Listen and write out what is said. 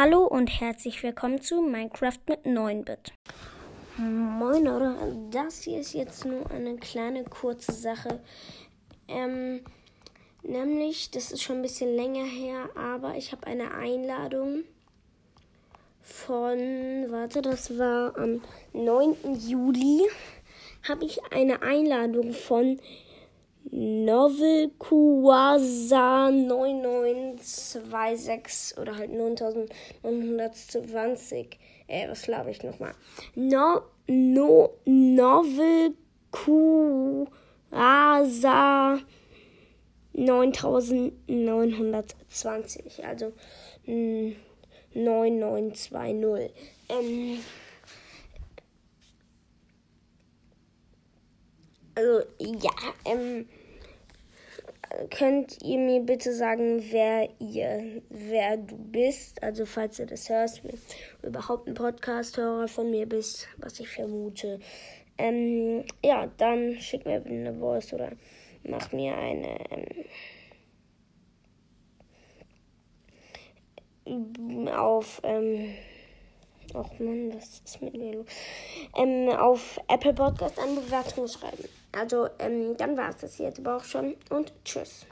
Hallo und herzlich willkommen zu Minecraft mit 9-Bit. Moin Leute, das hier ist jetzt nur eine kleine kurze Sache. Ähm, nämlich, das ist schon ein bisschen länger her, aber ich habe eine Einladung von, warte, das war am 9. Juli, habe ich eine Einladung von Novel Kuasa 9926 oder halt 9920. Äh, was glaube ich nochmal? No, no, Novel Kuasa 9920. Also 9920. Ähm, also ja, ähm, könnt ihr mir bitte sagen, wer ihr, wer du bist? Also falls ihr das hörst, überhaupt ein Podcast-Hörer von mir bist, was ich vermute. Ähm, ja, dann schick mir eine Voice oder mach mir eine ähm, auf ähm, Ach man, was ist mit mir los? Ähm, auf Apple Podcast eine Bewertung schreiben. Also, ähm, dann war es das jetzt aber auch schon und tschüss.